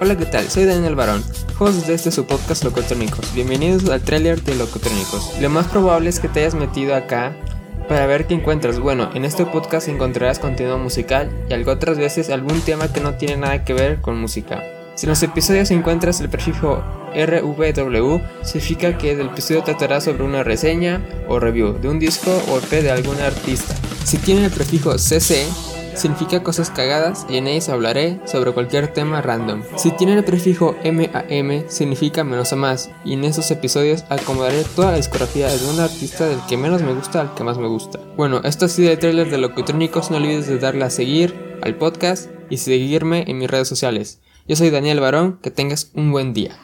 Hola, ¿qué tal? Soy Daniel Barón, host de este su podcast Locotrónicos. Bienvenidos al trailer de Locotrónicos. Lo más probable es que te hayas metido acá para ver qué encuentras. Bueno, en este podcast encontrarás contenido musical y algo otras veces algún tema que no tiene nada que ver con música. Si en los episodios encuentras el prefijo RVW, significa que el episodio tratará sobre una reseña o review de un disco o EP de algún artista. Si tiene el prefijo CC, significa cosas cagadas y en ellas hablaré sobre cualquier tema random. Si tiene el prefijo MAM, significa menos a más, y en esos episodios acomodaré toda la discografía de un artista del que menos me gusta al que más me gusta. Bueno, esto ha sido el trailer de Locutrónicos, no olvides de darle a seguir al podcast y seguirme en mis redes sociales. Yo soy Daniel Barón, que tengas un buen día.